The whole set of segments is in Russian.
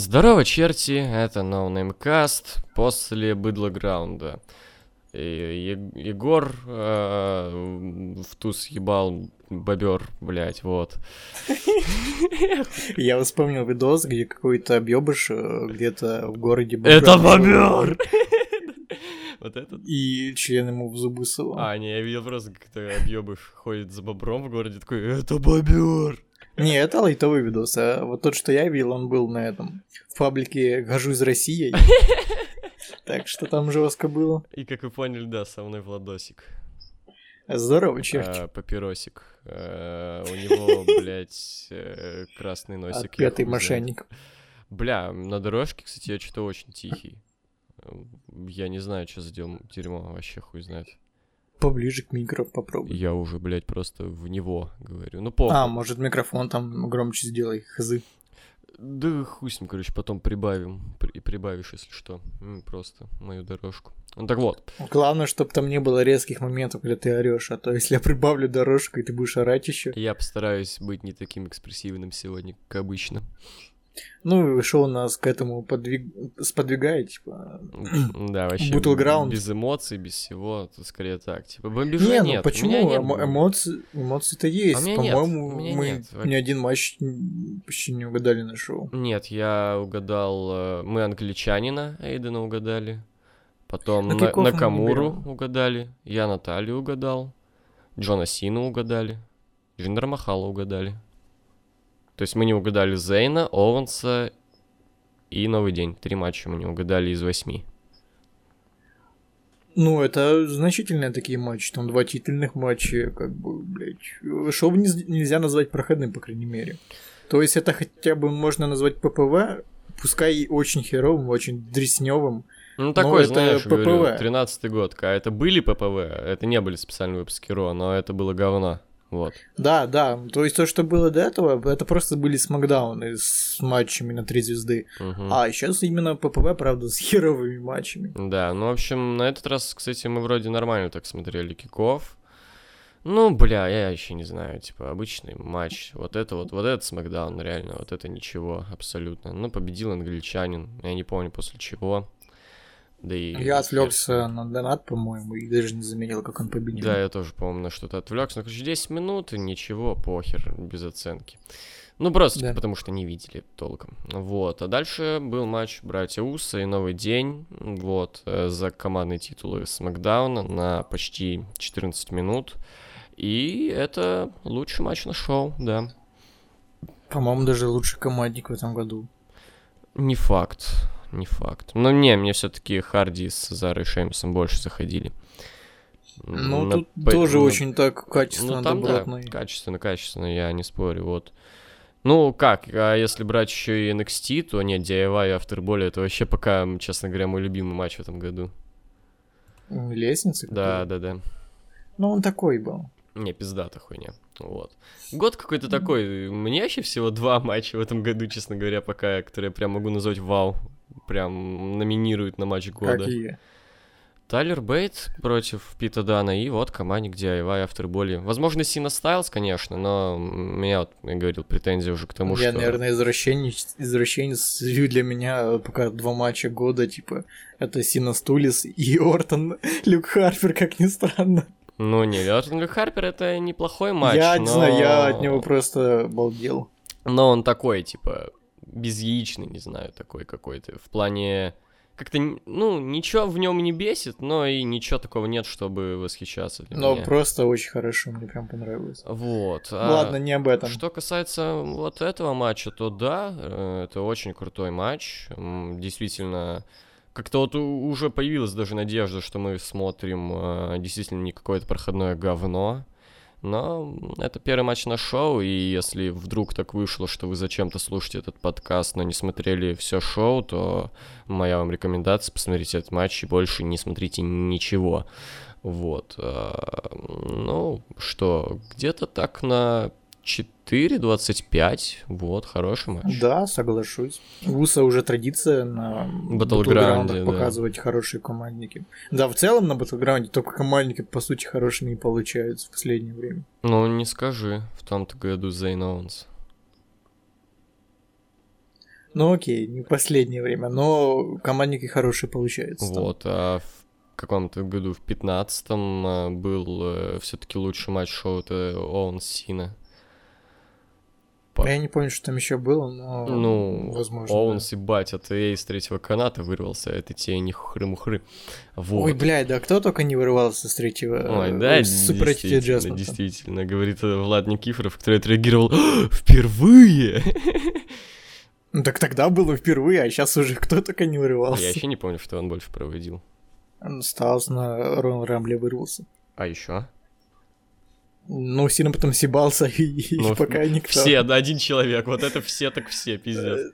Здорово, черти, это No Name Cast после Быдлограунда. Е- Егор э, в туз ебал бобер, блять, вот. Я вспомнил видос, где какой-то объебыш э, где-то в городе Это бобер! Вот этот? И член ему в зубы совал. А, не, я видел просто, как то объебыш ходит за бобром в городе, такой, это бобер! Не, это лайтовый видос, а вот тот, что я видел, он был на этом, в паблике «Гожусь Россией». Так что там жестко было. И как вы поняли, да, со мной Владосик. Здорово, черт. А, папиросик. А, у него, блядь, э, красный носик. знает. мошенник. Бля, на дорожке, кстати, я что-то очень тихий. Я не знаю, что за дерьмо, вообще хуй знает. Поближе к микро попробуй. Я уже, блядь, просто в него говорю. Ну, похуй. А, может микрофон там громче сделай, хзы. Да хуй с ним, короче, потом прибавим. При- И прибавишь, если что. Просто мою дорожку. Ну так вот. Главное, чтобы там не было резких моментов, когда ты орешь, а то если я прибавлю дорожку, и ты будешь орать еще. Я постараюсь быть не таким экспрессивным сегодня, как обычно. Ну, и шоу нас к этому подвиг... сподвигает, типа. Да, вообще. Battleground. Без эмоций, без всего. То скорее так. Типа, бомбежа Не, ну нет. у почему? нет Эмо- эмоции, эмоции-то есть. А у По-моему, у мы нет. ни один матч почти не угадали на шоу. Нет, я угадал... э, Мы англичанина Эйдена угадали. Потом Ну, на, не Накамуру угадали. Я Наталью угадал. Джона Сину угадали. Джиндер Махала угадали. То есть мы не угадали Зейна, Оуэнса и Новый день. Три матча мы не угадали из восьми. Ну, это значительные такие матчи. Там два титульных матча, как бы, блядь. Шоу не- нельзя назвать проходным, по крайней мере. То есть это хотя бы можно назвать ППВ, пускай и очень херовым, очень дресневым. Ну, такой, это знаешь, говорю, PPV. 13-й год. А это были ППВ, это не были специальные выпуски Ро, но это было говно. Вот. Да, да. То есть то, что было до этого, это просто были смакдауны с матчами на три звезды. Мгм. А сейчас именно ППВ, правда, с херовыми матчами. Да, ну, в общем, на этот раз, кстати, мы вроде нормально так смотрели киков. Ну, бля, я еще не знаю, типа, обычный матч. Вот это вот, вот этот смакдаун, реально, вот это ничего, абсолютно. Ну, победил англичанин, я не помню после чего. Да и... Я отвлекся на донат, по-моему, и даже не заметил, как он победил. Да, я тоже, по-моему, на что-то отвлекся. Ну, короче, 10 минут, и ничего, похер, без оценки. Ну, просто Да. потому что не видели толком. Вот. А дальше был матч братья Уса и Новый день. Вот. э, За командные титулы Смакдауна на почти 14 минут. И это лучший матч на шоу, да. По-моему, даже лучший командник в этом году. Не факт. Не факт. Но не, мне все-таки Харди с Зарой Шеймсом больше заходили. Ну, На тут П- тоже на очень так качественно, Ну там добротно. да, качественно, качественно, я не спорю, вот. Ну как, а если брать еще и NXT, то нет, DIY и Afterbolly это вообще пока, честно говоря, мой любимый матч в этом году. М, Лестницы? Да, да, да. Ну, он такой был. Не, пиздата хуйня. Вот. Год какой-то такой. Мне вообще всего два матча в этом году, честно говоря, пока, которые я прям могу назвать вау. Прям номинируют на матч года. Какие? Тайлер Бейт против Пита Дана и вот командник DIY Afterbolly. Возможно, Сина Стайлз, конечно, но у меня, вот, я говорил, претензии уже к тому, Я, что... наверное, извращенец, извращенец для меня пока два матча года, типа, это Сина Стулис и Ортон Люк Харпер, как ни странно. Ну, не, Лёртон Харпер это неплохой матч, я не но... знаю, я от него просто балдел. Но он такой, типа, безяичный, не знаю, такой какой-то. В плане... Как-то, ну, ничего в нем не бесит, но и ничего такого нет, чтобы восхищаться для Но меня. просто очень хорошо, мне прям понравилось. Вот. а Ладно, не об этом. Что касается вот этого матча, то да, э, это очень крутой матч. Действительно, как-то вот уже появилась даже надежда, что мы смотрим э, действительно не какое-то проходное говно. Но это первый матч на шоу, и если вдруг так вышло, что вы зачем-то слушаете этот подкаст, но не смотрели все шоу, то моя вам рекомендация, посмотрите этот матч и больше не смотрите ничего. Вот. а, Ну, что, где-то так на 4.25. Вот, хороший матч. Да, соглашусь. Уса уже традиция на Battleground'ах да. показывать хорошие командники. Да, в целом на Battleground только командники, по сути, хорошими и получаются в последнее время. Ну, не скажи, в том-то году Зейн Оуэнс. Ну окей, не последнее время, но командники хорошие получаются. там. Вот, а в каком-то году, в 15-м, был все таки лучший матч шоу, Оуэн Сина. По- Я не помню, что там еще было, но Ну, возможно. Оуэнс, ебать, от из третьего каната вырвался, это тебе не хры-мухры. да. Вот. Ой, блядь, да кто только не вырывался с третьего. Ой, э, да, с Супер действительно, Adjustment. действительно, говорит э, Влад Никифоров, который отреагировал «А, впервые. Ну так тогда было впервые, а сейчас уже кто только не Я вырывался. вообще не помню, что он больше проводил. Сталс на Роyal Рамбле вырвался. А еще? Ну, сильно потом съебался, и, и Ну, пока никто. Все, да, один человек, вот это все так все, пиздец.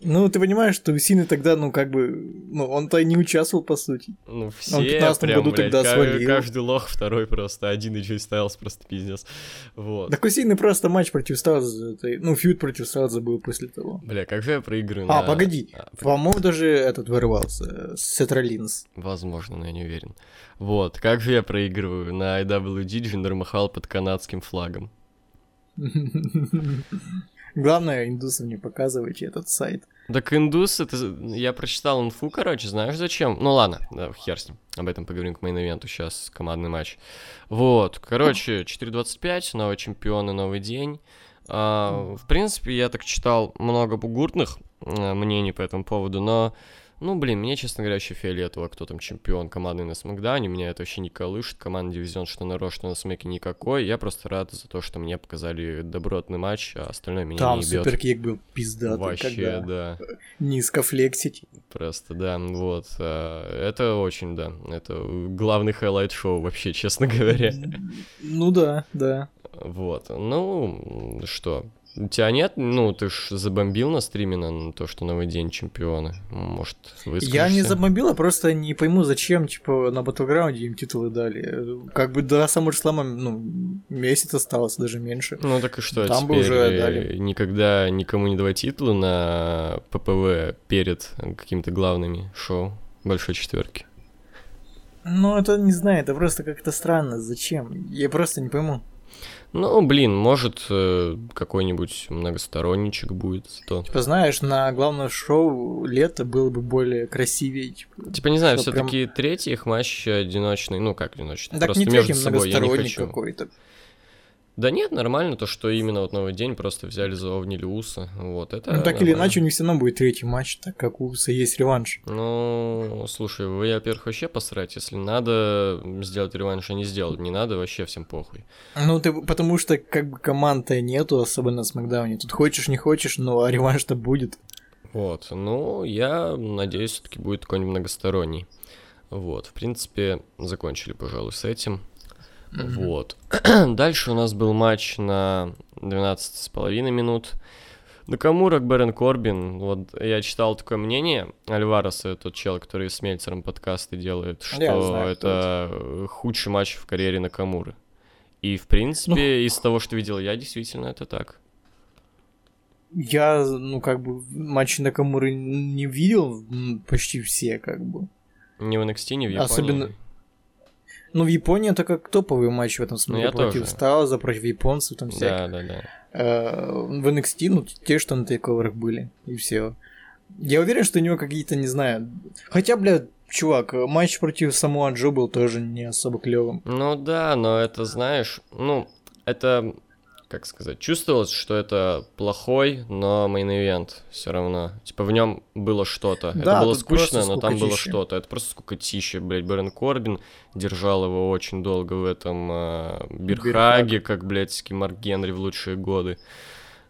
Ну, ты понимаешь, что Сины тогда, ну, как бы, ну, он-то не участвовал, по сути. Ну, в все 15 прям, году блядь, тогда свалил. каждый лох второй просто, один и Джей Стайлз просто пиздец. Вот. Так у Сины просто матч против Сталза, это- ну, фьюд против Сталза был после того. Бля, как же я проиграю А, на- погоди. А, По-моему, даже этот вырывался, э, Сет Роллинс. Возможно, но я не уверен. Вот, как же я проигрываю на IWG Джиндер Махал под канадским флагом. Главное, индусам не показывайте этот сайт. Так индус, это... Я прочитал инфу, короче, знаешь зачем? Ну ладно, да, хер с ним. Об этом поговорим к main event у, сейчас командный матч. Вот, короче, 4.25, новые чемпионы, новый день. А, в принципе, я так читал много бугуртных а, мнений по этому поводу, но, ну, блин, мне, честно говоря, еще фиолетово, кто там чемпион команды на SmackDown е, меня это вообще не колышет, команда дивизион, что на Raw, что на Smack е никакой, я просто рад за то, что мне показали добротный матч, а остальное меня Там не ебет. superkick был пиздатый, Вообще, когда да. низко флексить. Просто, да, вот. а, Это очень, да, это главный highlight шоу вообще, честно говоря. Ну да, да. Вот. Ну, что, у тебя нет? Ну, ты ж забомбил на стриме на то, что новый день чемпионы. Может, выскажешься? Я не забомбил, а просто не пойму, зачем, типа, на Battleground им титулы дали. Как бы до Саммерслама, ну, месяц осталось, даже меньше. Ну так и что, Там бы уже э, дали. никогда никому не давать титулы на ППВ перед какими-то главными шоу большой четверки. Ну, это не знаю, это просто как-то странно. Зачем? Я просто не пойму. Ну, блин, может, э, какой-нибудь многосторонничек будет зато. Типа, знаешь, на главном шоу лето было бы более красивее. Типа, Типа, не знаю, Что все-таки третий их матч одиночный, ну как одиночный, так просто не между собой я не хочу. какой-то. Да нет, нормально то, что именно вот новый день просто взяли, заовнили Уса, вот это Ну, так или нормально. иначе, у них все равно будет третий матч, так как у Уса есть реванш. Ну, слушай, вы, во-первых, вообще посрать, если надо сделать реванш, они сделают, не надо, вообще всем похуй. Ну, ты, потому что как бы команд-то нету, особенно на Смакдауне. Тут хочешь, не хочешь, но а реванш-то будет. Вот, ну, я надеюсь, все-таки будет какой-нибудь многосторонний. Вот, в принципе, закончили, пожалуй, с этим. Вот. Дальше у нас был матч на 12,5 минут. Накамура, Бэрон Корбин. Вот я читал такое мнение. Альвареса, тот чел, который с Мельцером подкасты делает, что Я знаю, кто это худший матч в карьере Накамуры. И, в принципе, из того, что видел я, действительно, это так. Я, ну, как бы, матчи Накамуры не видел почти все, как бы. Не в NXT, не в Японии. Особенно- Ну, в Японии это как топовый матч в этом смысле. Ну, я против тоже. Стауза, против японцев, там всяких. Да, да, да. Э, В NXT, ну, те, что на тейковерах были, и все. Я уверен, что у него какие-то, не знаю... Хотя, бля, чувак, матч против Самуа Джо был тоже не особо клевым. Ну да, но это, знаешь, ну, это, как сказать, чувствовалось, что это плохой, но main event все равно. Типа в нем было что-то. это Да, было тут скучно, но там было что-то. Это просто скукотища, блядь. Бэрон Корбин держал его очень долго в этом э, bear hug е, как, блядь, Марк Генри в лучшие годы.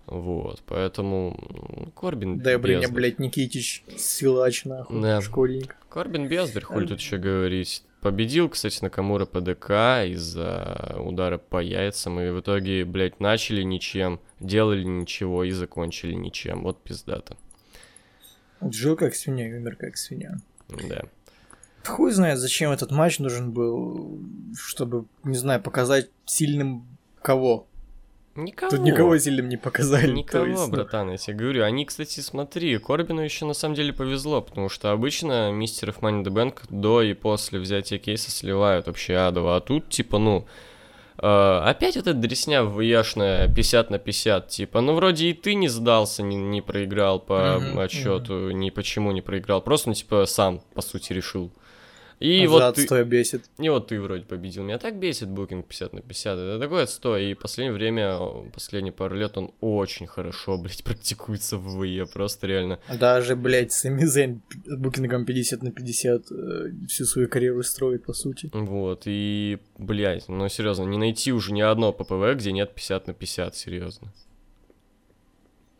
Вот, поэтому Корбин Да, блин, бездарь. блядь, Никитич, силач, нахуй, Да. школьник. Корбин бездарь, хуй тут еще говорить. Победил, кстати, Накамура по DQ из-за удара по яйцам, и в итоге, блядь, начали ничем, делали ничего и закончили ничем. Вот пиздата. Жил как свинья и умер как свинья. Да. Хуй знает, зачем этот матч нужен был, чтобы, не знаю, показать сильным кого. Никого. Тут никого сильным не показали. Никого, есть, ну, братан, я тебе говорю. Они, кстати, смотри, Корбину еще на самом деле повезло, потому что обычно мистеров Money the Bank до и после взятия кейса сливают вообще адово. А тут, типа, ну, Э, опять эта дресня вяшная 50 на 50, типа, ну вроде и ты не сдался, не, не проиграл по Мгм, отчету, ни почему не проиграл, просто, ну, типа, сам, по сути, решил. И И вот ты, отстой бесит. и вот ты вроде победил. Меня так бесит букинг 50 на 50. Это такой отстой. И последнее время, последние пару лет он очень хорошо, блядь, практикуется в ВВЕ. Просто реально. Даже, блядь, Сами Зейн букингом 50 на 50 э, всю свою карьеру строит, по сути. Вот. И, блядь, ну серьезно, не найти уже ни одно ППВ, где нет 50 на 50, серьезно.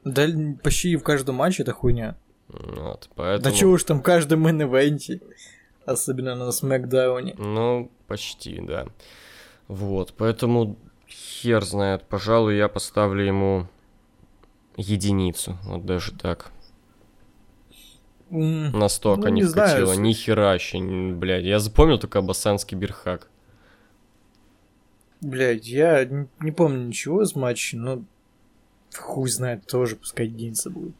Да почти в каждом матче это хуйня. Вот, поэтому... Да чего уж там в каждом main event е. Особенно на SmackDown е. Ну, почти, да. Вот, поэтому хер знает. Пожалуй, я поставлю ему единицу. Вот даже так. Настолько Ну, не не вкатило. Ни хера н- блядь. Я запомнил только Абасанский Бирхак. Блядь, я не помню ничего из матча, но хуй знает, тоже пускай единица будет.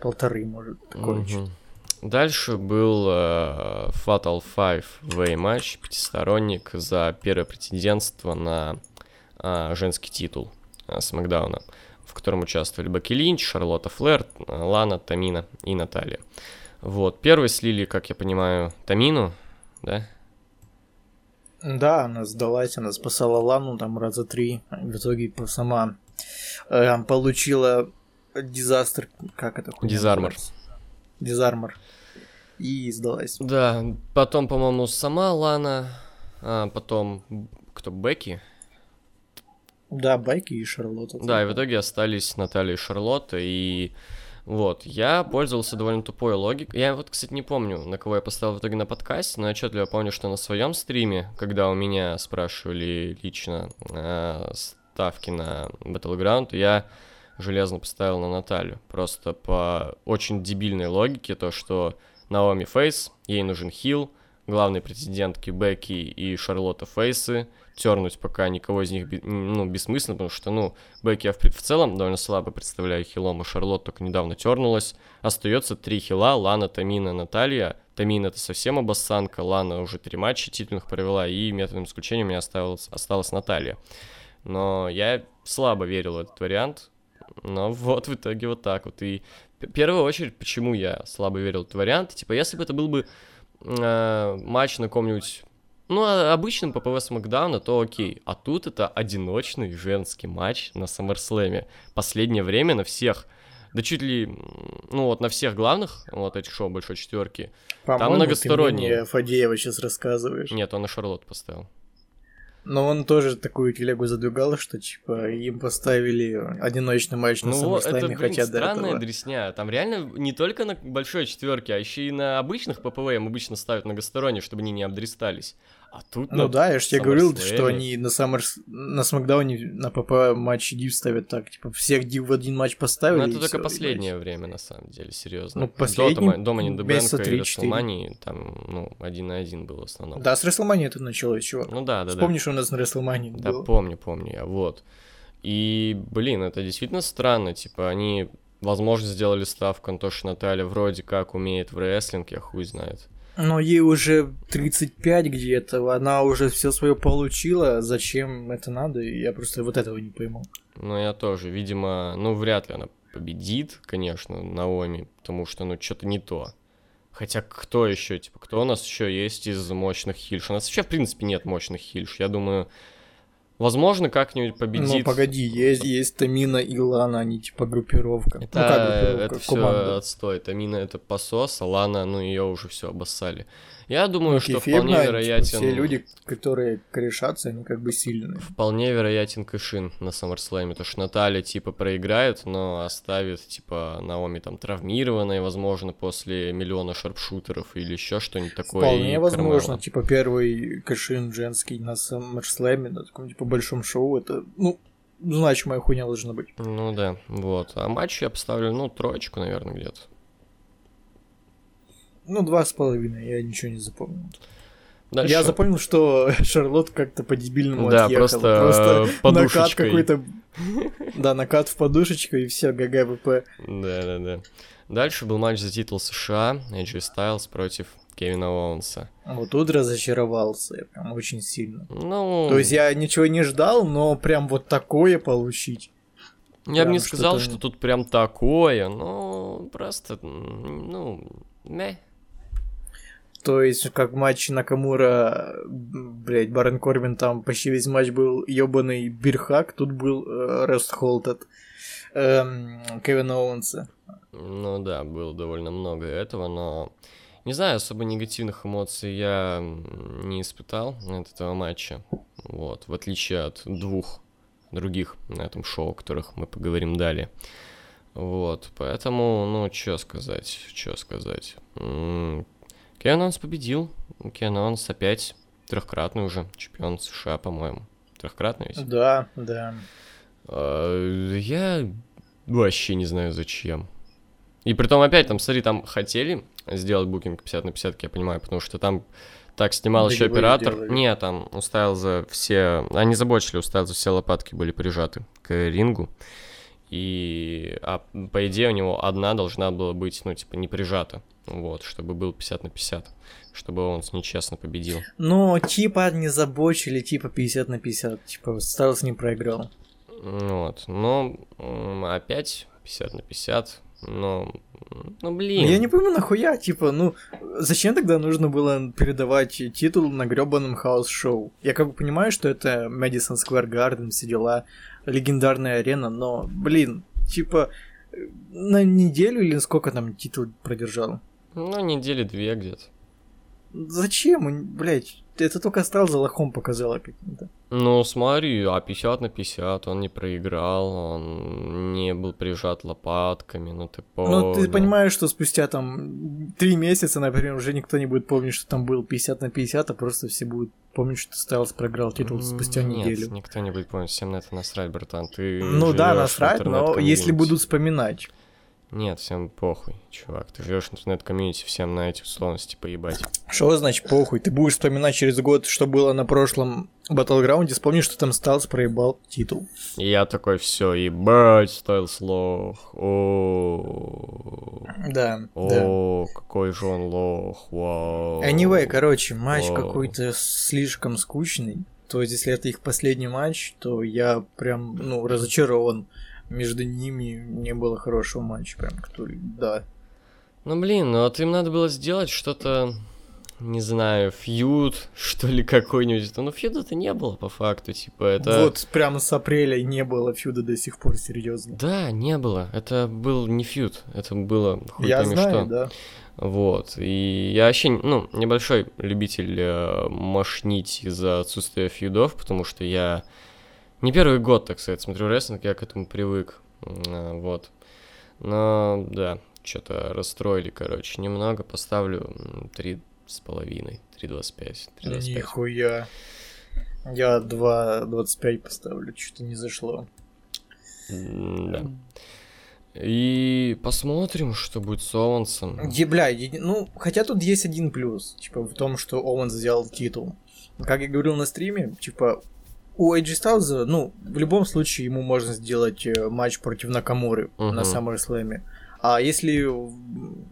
Полторы, может, такое Мгм. что-то. Дальше был э, Fatal Five Way матч, пятисторонник за первое претендентство на а, женский титул а, Смакдауна, в котором участвовали Баки Линч, Шарлотта Флэр, Лана, Тамина и Наталья. Вот, первый слили, как я понимаю, Тамину, да? Да, она сдалась, она спасала Лану там раза три. В итоге сама э, получила дизастер, как это Дизармор. называется? Дизармор. И сдалась. Да, потом, по-моему, сама Лана, а, потом кто, Бекки? Да, Байки и Шарлотта. Да, и в итоге остались Наталья и Шарлотта, и вот, я пользовался довольно тупой логикой. Я вот, кстати, не помню, на кого я поставил в итоге на подкасте, но отчетливо помню, что на своем стриме, когда у меня спрашивали лично э, ставки на Battleground, я железно поставил на Наталью. Просто по очень дебильной логике, то, что Наоми Фейс, ей нужен хил, главные претендентки Бекки и Шарлотта Фейсы, тернуть пока никого из них, ну, бессмысленно, потому что, ну, Бекки я в, в целом довольно слабо представляю хилом, а Шарлот только недавно тернулась. Остается три хила, Лана, Тамина, Наталья. Тамина это совсем обоссанка, Лана уже три матча титульных провела, и методом исключения у меня осталась, осталась Наталья. Но я слабо верил в этот вариант, но вот в итоге вот так вот. И в первую очередь, почему я слабо верил в этот вариант, типа, если бы это был бы э, матч на каком-нибудь ну, а обычным ППВ Смакдауна, то окей. А тут это одиночный женский матч на Саммерслэме. Последнее время на всех, да чуть ли, ну вот на всех главных, вот этих шоу Большой Четверки. По-моему, многосторонние. Ты мне Фадеева сейчас рассказываешь. Нет, он на Шарлот поставил. Но он тоже такую телегу задвигал, что типа им поставили одиночный матч на Ну, вот, это, блин, хотя до странная этого... дресня. Там реально не только на большой четверке, а еще и на обычных ППВ им обычно ставят многосторонние, чтобы они не обдристались. А тут Ну на да, я же тебе говорил, что они на Саммерс... на Смакдауне на ПП матч Див ставят так, типа всех Див в один матч поставили. Ну, и это только всё, последнее время, на самом деле, серьезно. Ну, последний До, Дома не месяца и 3-4. Расселмании, там, ну, один на один был в основном. Да, с Рестлмани это началось, чувак. Ну да, да, Вспомни, что у нас на Рестлмани да. Да, было. помню, помню я, вот. И, блин, это действительно странно, типа, они, возможно, сделали ставку на то, что Наталья вроде как умеет в рестлинг, я хуй знает. Но ей уже 35 где-то, она уже все свое получила, зачем это надо, я просто вот этого не пойму. Но я тоже, видимо, ну, вряд ли она победит, конечно, Наоми, потому что, ну, что-то не то. Хотя кто еще, типа, кто у нас еще есть из мощных хильш? У нас вообще, в принципе, нет мощных хильш. Я думаю, возможно, как-нибудь победит... Ну погоди, есть, есть Тамина и Лана, они типа группировка. Это, ну как группировка, это все команда. отстой. Тамина это посос, а Лана, ну, ее уже все обоссали. Я думаю, Ну, что вполне типа, вероятен... Все люди, которые корешатся, они как бы сильные. Вполне вероятен кэшин на SummerSlam, то что Наталья, типа, проиграет, но оставит, типа, Наоми там травмированной, возможно, после миллиона шарпшутеров или еще что-нибудь такое. Вполне возможно, Кармела. типа первый cash-in женский на SummerSlam е, на таком типа большом шоу, это, ну, значимая хуйня должна быть. Ну да, вот. А матч я поставлю, ну, троечку, наверное, где-то. Ну, два с половиной, я ничего не запомнил. Дальше. Я запомнил, что Шарлот как-то по-дебильному Да, отъехала. просто, накат подушечкой. какой-то. Да, накат в подушечку и все, GG WP. Да, да, да. Дальше был матч за титул США, AJ Styles против Кевина Оуэнса. Вот тут разочаровался я прям очень сильно. Ну, То есть я ничего не ждал, но прям вот такое получить. я бы не сказал, что-то- что тут прям такое, но просто, ну, мeh. То есть, как матч Накамура, блядь, Барон Корбин там почти весь матч был ебаный бирхак, тут был э, Рест Холт от эм, Кевина Оуэнса. Ну да, было довольно много этого, но не знаю, особо негативных эмоций я не испытал от этого матча. Вот, в отличие от двух других на этом шоу, о которых мы поговорим далее. Вот, поэтому, ну, что сказать, что сказать. Оуэнс победил. Кевин Оуэнс опять трехкратный уже чемпион США, по-моему. Трехкратный ведь? Да, да. А, Я вообще не знаю зачем. И притом опять там, смотри, там хотели сделать букинг 50 на 50, я понимаю, потому что там так снимал еще Долевые оператор. делали. Не, там уставил за все... Они забочили, уставил за все лопатки были прижаты к рингу. И, а, по идее, у него одна должна была быть, ну, типа, не прижата. Вот, чтобы был 50 на 50. Чтобы он нечестно победил. Но типа не забочили, типа 50 на 50. Типа Стайлс не проиграл. Вот, но опять 50 на 50. Но, ну, блин. Я не пойму, нахуя, типа, ну, зачем тогда нужно было передавать титул на гребаном house show? Я как бы понимаю, что это Мэдисон Сквер Гарден, все дела, легендарная арена, но, блин, типа, э, на неделю или сколько там титул продержал? Ну, недели две где-то. Зачем? Блять, это только стал за лохом показало каким-то. Ну, смотри, а 50 на 50 он не проиграл, он не был прижат лопатками, ну ты Ну, ты понял. понимаешь, что спустя там три месяца, например, уже никто не будет помнить, что там был 50 на 50, а просто все будут помнить, что Стайлс проиграл титул спустя Нет, неделю. никто не будет помнить, всем на это насрать, братан. Ты Ну да, насрать, но если будут вспоминать. Нет, всем похуй, чувак. Ты живешь в интернет-комьюнити, всем на эти условности поебать. Что значит похуй? Ты будешь вспоминать через год, что было на прошлом Battleground, вспомнишь, что там Стайлс проебал титул. И я такой, все, ебать, Стайлс лох. О, Да, да. О, какой же он лох, вау. Anyway, короче, матч какой-то слишком скучный. То есть, если это их последний матч, то я прям, ну, разочарован. Между ними не было хорошего матча, прям, который, да. Ну блин, ну вот им надо было сделать что-то, не знаю, фьюд, что ли, какой-нибудь. Ну фьюда-то не было по факту, типа, это... Вот прямо с апреля не было фьюда до сих пор, серьезно. Да, не было. Это был не фьюд, это было хуй Я знаю, что. да. Вот. И я вообще, ну, небольшой любитель э, мошнить из-за отсутствия фьюдов, потому что я не первый год, так сказать, смотрю рестлинг, я к этому привык. А, Вот. Но, да, что-то расстроили, короче, немного. Поставлю м, три с половиной, 3.25, 3.25. Нихуя. Я 2.25 поставлю, что-то не зашло. Да. И посмотрим, что будет с Оуэнсом. Е- бля, ну, хотя тут есть один плюс, типа, в том, что Оуэнс взял титул. Как я говорил на стриме, типа, у AJ Styles, ну, в любом случае ему можно сделать э, матч против Накамуры на Мгм. SummerSlam. А если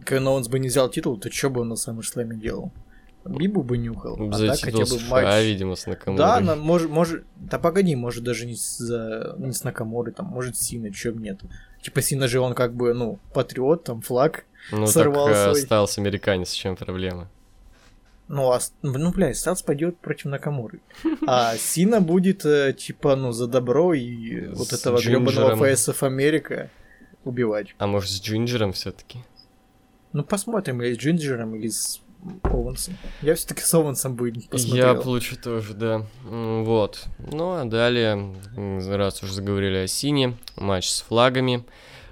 Кевин бы не взял титул, то что бы он на SummerSlam делал? Бибу бы нюхал. А За так титул хотя бы матч... видимо, с Накамурой. Да, на- может, может, да погоди, может даже не с, за- не с Накамурой, там, может с Синой, чё нет. Типа Сина же он как бы, ну, патриот, там, флаг. Ну, сорвал так э, свой. остался американец, в чем проблема? Ну, а, с- ну, блядь, Сталс пойдет против Накамуры. А Сина будет, э, типа, ну, за добро и вот этого гребаного. ФСФ Америка убивать. А может, с Джинджером все-таки? Ну, посмотрим, или с Джинджером, или с Оуэнсом. Я все таки с Оуэнсом бы Я посмотрел. получу тоже, да. Вот. Ну, а далее, раз уже заговорили о Сине, матч с флагами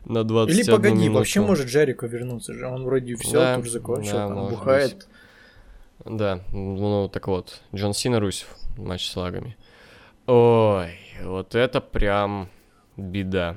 на 21 Или погоди, минуту. вообще может Джерико вернуться же. Он вроде все Да, тоже закончил, да, там может бухает. Да, ну так вот, Джон Сина Русев, матч с флагами. Ой, вот это прям беда.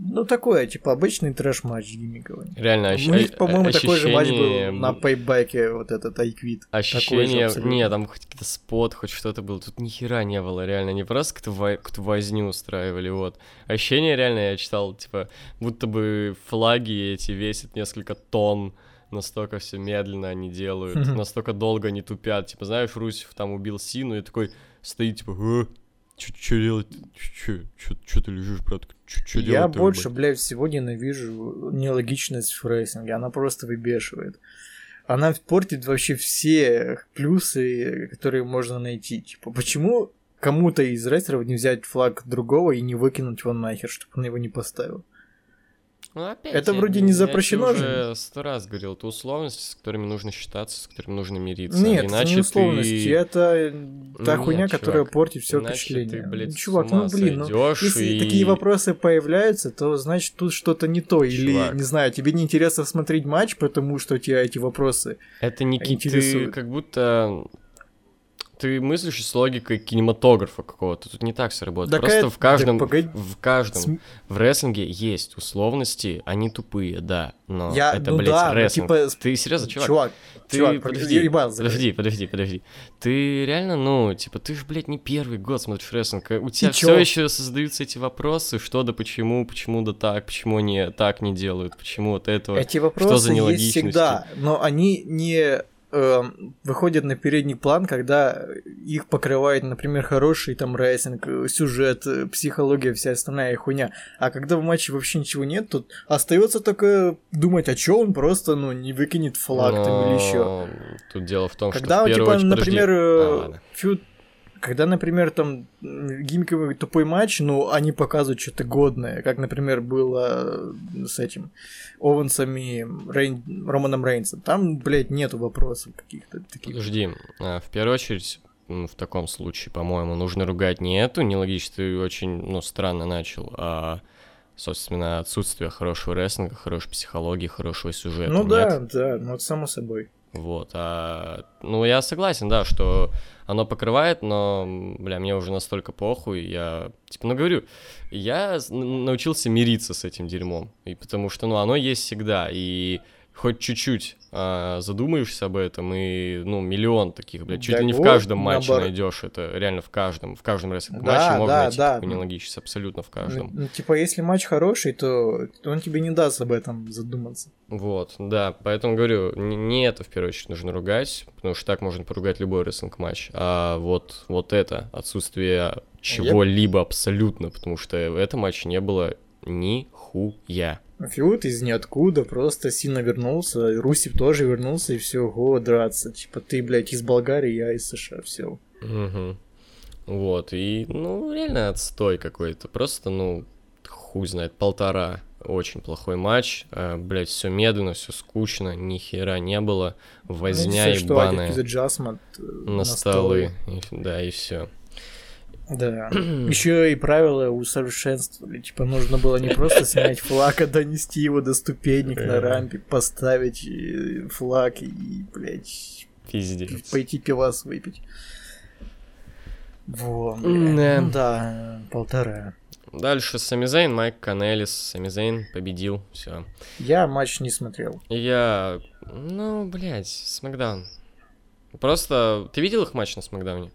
Ну, такое, типа, обычный трэш-матч гиммиковый. Реально, У ощ- них, а- по-моему, такой же матч ощущение- был на пейбеке, вот этот Айквит. Ощущение, абсолютно. не, там хоть какой-то спот, хоть что-то было, тут ни хера не было, реально, не просто какую-то, во- какую-то возню устраивали, вот. Ощущение реально, я читал, типа, будто бы флаги эти весят несколько тонн, настолько все медленно они делают, настолько долго они тупят, типа, знаешь, Русев там убил Сину и такой стоит, типа, «Э, чё делать, чё ты лежишь, брат, чё, чё Я больше, ебать?» блядь, всего ненавижу нелогичность в рейсинге. Она просто выбешивает. Она портит вообще все плюсы, которые можно найти. Типа, почему кому-то из рейсеров не взять флаг другого и не выкинуть его нахер, чтобы он его не поставил? Ну, опять, Это я- вроде не я запрещено тебе же. сто раз говорил, это условности, с которыми нужно считаться, с которыми нужно мириться. Нет, иначе не условности, ты... это та Нет, хуйня, которая чувак, портит все впечатление. ты, блядь, чувак, ну блин, ну, если и- такие вопросы появляются, то значит тут что-то не то. Или, Чувак. не знаю, тебе не интересно смотреть матч, потому что тебя эти вопросы. Это не ки- ты как будто... Ты мыслишь с логикой кинематографа какого-то. Тут не так все работает. Да Просто какая- в каждом, да погоди. в каждом, См- в рестлинге есть условности, они тупые, да, но Я- это, ну блядь, да, ну, рестлинг. типа, Ты серьезно, чувак? Чувак, Ты чувак, подожди, ебал, подожди, подожди, подожди. Ты реально, ну, типа, ты же, блядь, не первый год смотришь рестлинг. У тебя все еще создаются эти вопросы, что да почему, почему да так, почему они так не делают, почему вот этого. Эти Что вопросы за есть нелогичности? всегда, но они не эм, выходят на передний план, когда их покрывает, например, хороший там рестлинг, э, сюжет, э, психология, вся остальная хуйня. А когда в матче вообще ничего нет, тут остается только думать, а чё он просто, ну, не выкинет флаг там или еще. Но Тут дело в том, Когда, что в первую типа, очередь... подожди. например, А, э, ладно. feud... Когда, например, там м, gimmick овый тупой матч, ну, они показывают что-то годное, как, например, было э, с этим Оуэнсом и Рейн... Романом Рейнсом. Там, блядь, нету вопросов каких-то таких. Подожди, а, в первую очередь, в таком случае, по-моему, нужно ругать не эту нелогичность, ты очень, ну, странно начал, а, собственно, отсутствие хорошего рестлинга, хорошей психологии, хорошего сюжета. Ну Нет? да, да, ну само собой. Вот, а, ну, я согласен, да, что оно покрывает, но, бля, мне уже настолько похуй, я, типа, ну, говорю, я научился мириться с этим дерьмом, и потому что, ну, оно есть всегда, и хоть чуть-чуть а, задумаешься об этом, и, ну, миллион таких, блядь, чуть Да ли не в вот, каждом матче наоборот. найдешь это, реально в каждом, в каждом рестлинг Да, матче можно да, найти да. такую нелогичность, абсолютно в каждом. Ну, типа, если матч хороший, то он тебе не даст об этом задуматься. Вот, да, поэтому говорю, не, не это в первую очередь нужно ругать, потому что так можно поругать любой рестлинг-матч, а вот, вот это, отсутствие чего-либо абсолютно, потому что в этом матче не было нихуя. Фьюд из ниоткуда, просто Сина вернулся, и Русев тоже вернулся, и все, го, драться. Типа, ты, блядь, из Болгарии, я из США, все. Мгм. Вот, и, ну, реально отстой какой-то, просто, ну, хуй знает, полтора. Очень плохой матч, а, блять, все медленно, все скучно, ни хера не было, возня Ну, что ебаная Attitude Adjustment, э, на столы, и- да, и все. Да. Еще и правила усовершенствовали. Типа нужно было не просто снять флаг, а донести его до ступенек на рампе, поставить э, флаг и, блядь, Пиздец. пойти пивас выпить. Во, Да. Ну да, полтора. Дальше Самизейн, Майк Канелис. Самизейн победил, все. Я матч не смотрел. Я, ну, блядь, Смакдаун. Просто, ты видел их матч на Смакдауне?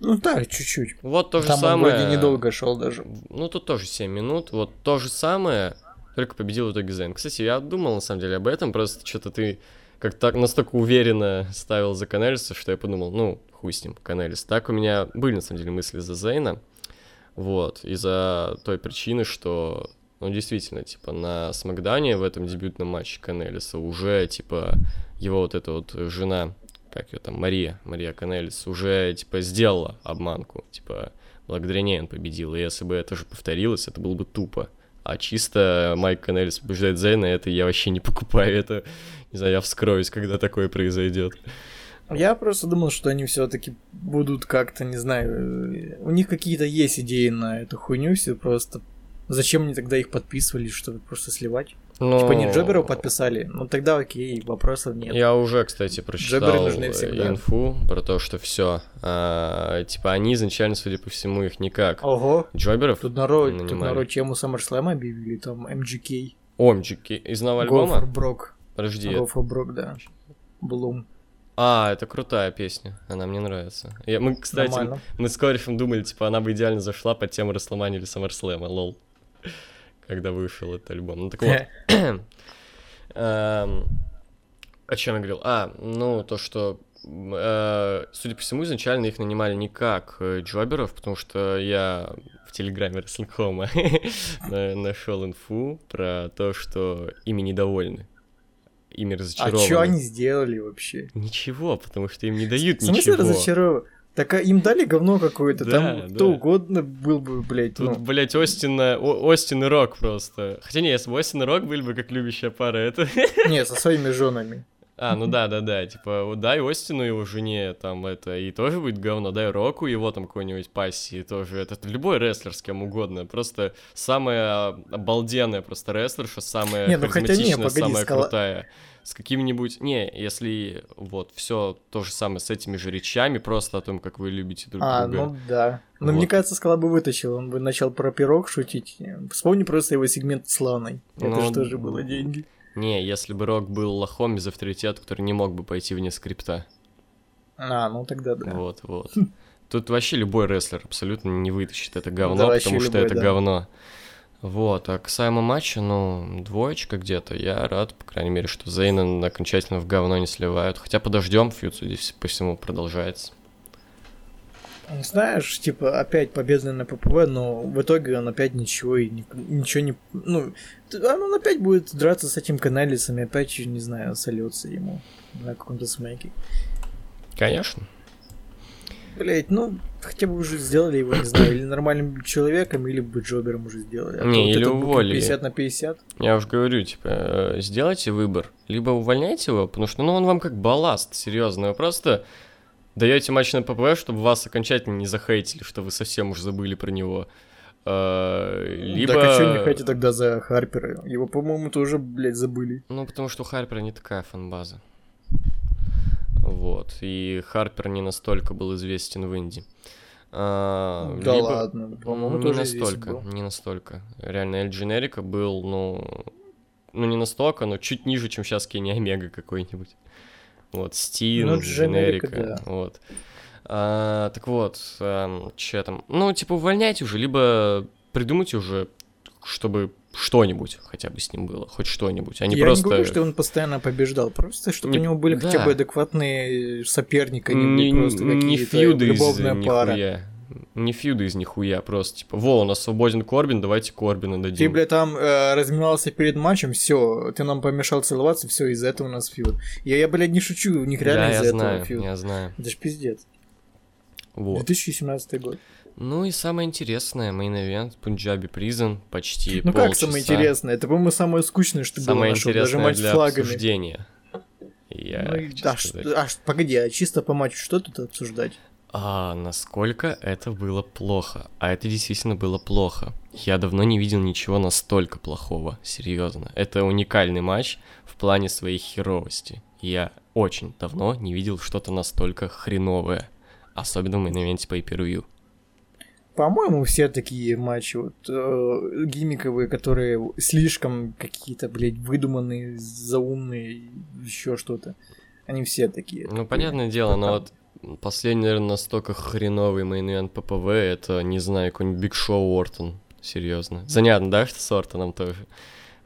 Ну так, чуть-чуть. Вот то же Там самое. вроде недолго шел даже. Ну, тут тоже 7 минут. Вот то же самое, только победил в итоге Зейн. Кстати, я думал, на самом деле, об этом, просто что-то ты как так настолько уверенно ставил за Канелиса, что я подумал, ну, хуй с ним, Канелис. Так у меня были, на самом деле, мысли за Зейна. Вот, из-за той причины, что, ну, действительно, типа, на Смакдане в этом дебютном матче Канелиса уже, типа, его вот эта вот жена, как ее там, Мария, Мария Канелис, уже, типа, сделала обманку, типа, благодаря ней он победил, и если бы это же повторилось, это было бы тупо. А чисто Майк Канелис побеждает Зейна, это я вообще не покупаю, это, не знаю, я вскроюсь, когда такое произойдет. Я просто думал, что они все-таки будут как-то, не знаю, э, у них какие-то есть идеи на эту хуйню, все просто. Зачем они тогда их подписывали, чтобы просто сливать? Ну, Типа не Джоберов подписали, ну тогда окей, вопросов нет. Я уже, кстати, прочитал инфу про то, что все. типа они изначально, судя по всему, их никак. Ого, Джоберов тут народ, тут народ тему SummerSlam объявили, там MGK, Омчики из нового Go for альбома? Broke, Подожди. Go for Broke, да. Блум. А, это крутая песня, она мне нравится. Я, мы, кстати, Нормально. мы с Корифом думали, типа, она бы идеально зашла под тему Расселмани или Саммерслэма, лол. Когда вышел этот альбом. Ну так вот. Эм, О чем я говорил? А, ну, то, что, э, судя по всему, изначально их нанимали не как э, джоберов, потому что я в телеграме на- нашел инфу про то, что ими недовольны. Ими А разочарованы. что они сделали вообще? Ничего, потому что им не дают В смысле ничего. Так а им дали говно какое-то, Да, там да. кто угодно был бы, блядь, Тут, ну. блядь, Остин, э, О- Остин и Рок просто. Хотя не, если бы Остин и Рок были бы как любящая пара, это... Не, со своими женами. А, ну да, да, да, типа, дай Остину его жене там это, и тоже будет говно, дай Року его там какой-нибудь пассии тоже, это, это любой рестлер с кем угодно, просто самая обалденная просто рестлерша, самая Не, ну хотя не, погоди, самая Скала- крутая. С каким-нибудь, не, если вот все то же самое с этими же речами, просто о том, как вы любите друг А, друга. ну да. Но Вот. мне кажется, Скала бы вытащил, он бы начал про пирог шутить. Вспомни просто его сегмент с Ланой. Это Ну, же тоже было деньги. Не, если бы Рок был лохом без авторитета, который не мог бы пойти вне скрипта. А, ну тогда да. Вот, вот. Тут вообще любой рестлер абсолютно не вытащит это говно, Да, потому что любой, это да. говно. Вот, а касаемо матча, ну, двоечка где-то. Я рад, по крайней мере, что Зейна окончательно в говно не сливают. Хотя подождем, фьюд, судя по всему, продолжается. Ну, Знаешь, типа, опять победа на ППВ, но в итоге он опять ничего и ни- ничего не... Ну, он опять будет драться с этим каналицем и опять, не знаю, сольется ему на каком-то смеке. Конечно. Блять, ну, хотя бы уже сделали его, не знаю, или нормальным человеком, или бы Джобером уже сделали. А Не, или уволили. 50 на 50. Я уже говорю, типа, э, сделайте выбор. Либо увольняйте его, потому что, ну, он вам как балласт, серьезно. Вы просто даете матч на ППВ, чтобы вас окончательно не захейтили, что вы совсем уже забыли про него. Э, Либо... Так а что не хотите тогда за Харпера? Его, по-моему, тоже, блядь, забыли. Ну, потому что у Харпера не такая фанбаза. Вот. И Харпер не настолько был известен в Инди. А, да либо- ладно, по-моему, не тоже настолько, был. не настолько. Реально, Эль Дженерика был, ну, ну не настолько, но чуть ниже, чем сейчас Кенни Омега какой-нибудь. Вот, Стин, Ну, Дженерика, Дженерика, вот. А, так вот, что там? Ну, типа, увольняйте уже, либо придумайте уже, чтобы что-нибудь хотя бы с ним было, хоть что-нибудь, не Я просто... не говорю, что он постоянно побеждал, просто чтобы Не- у него были да. хотя бы адекватные соперники, а не, не, просто не какие-то фьюды из любовная пара. нихуя. Не фьюды из нихуя, просто типа, во, у нас свободен Корбин, давайте Корбина дадим. Ты, бля, там э, разминался перед матчем, все, ты нам помешал целоваться, все, из-за этого у нас фьюд. Я, я, блядь, не шучу, у них реально да, из-за этого знаю, фьюд. я знаю. Это ж пиздец. Вот. 2017 год. Ну и самое интересное, мейн event Punjabi Prison, почти Ну как полчаса. самое интересное? Это, по-моему, самое скучное, что было Самое нашел. Даже матч для с флагами. обсуждения. Я Ну и- а, а, погоди, а чисто по матчу что тут обсуждать? А насколько это было плохо? А это действительно было плохо. Я давно не видел ничего настолько плохого, серьезно. Это уникальный матч в плане своей херовости. Я очень давно не видел что-то настолько хреновое. Особенно в main event е по per По-моему, все такие матчи вот э, gimmick овые, которые слишком какие-то, блядь, выдуманные, заумные, еще что-то. Они все такие. Ну, понятное дело, но вот последний, наверное, настолько хреновый main event ППВ, это, не знаю, какой-нибудь Биг Шоу Ортон. Серьезно. Занятно, да, что с Ортоном тоже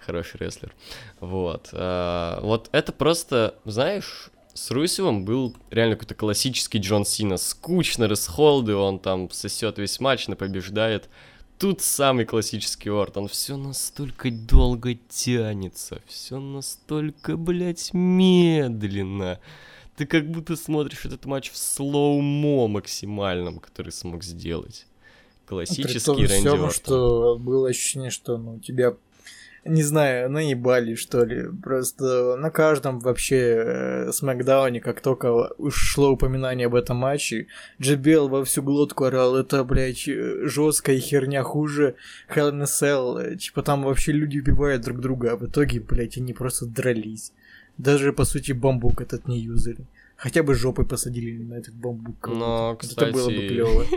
хороший рестлер. Вот. а, вот это просто, знаешь, с Русевым был реально какой-то классический Джон Сина. Скучно, рестхолды, он там сосет весь матч, побеждает. Тут самый классический Ортон. Все настолько долго тянется. Все настолько, блядь, медленно. Ты как будто смотришь этот матч в slow-mo максимальном, который смог сделать. При Классический Рэнди всем, Ортон. что было ощущение, что ну, тебя не знаю, наебали, что ли. Просто на каждом вообще э, смакдауне, как только ушло упоминание об этом матче, Джебел во всю глотку орал, это, блядь, жесткая херня хуже Hell in a Cell. Типа там вообще люди убивают друг друга, а в итоге, блядь, они просто дрались. Даже, по сути, бамбук этот не юзали. Хотя бы жопой посадили на этот бамбук. Но, кстати... Это было бы клево.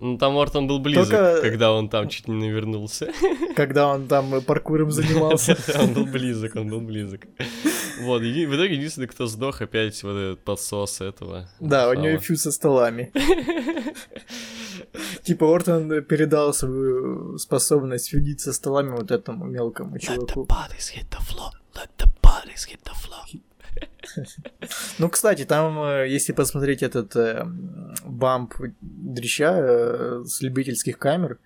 Ну, там Ортон был близок, Только... когда он там чуть не навернулся. Когда он там паркуром занимался. Он был близок, он был близок. Вот, в итоге единственный, кто сдох, опять вот этот подсос этого. Да, у него фью со столами. Типа Ортон передал свою способность фьюдить со столами вот этому мелкому чуваку. Let the bodies hit the floor. Let the bodies hit the floor. Ну, кстати, там, э, если посмотреть этот э, бамп дрища э, с любительских камер,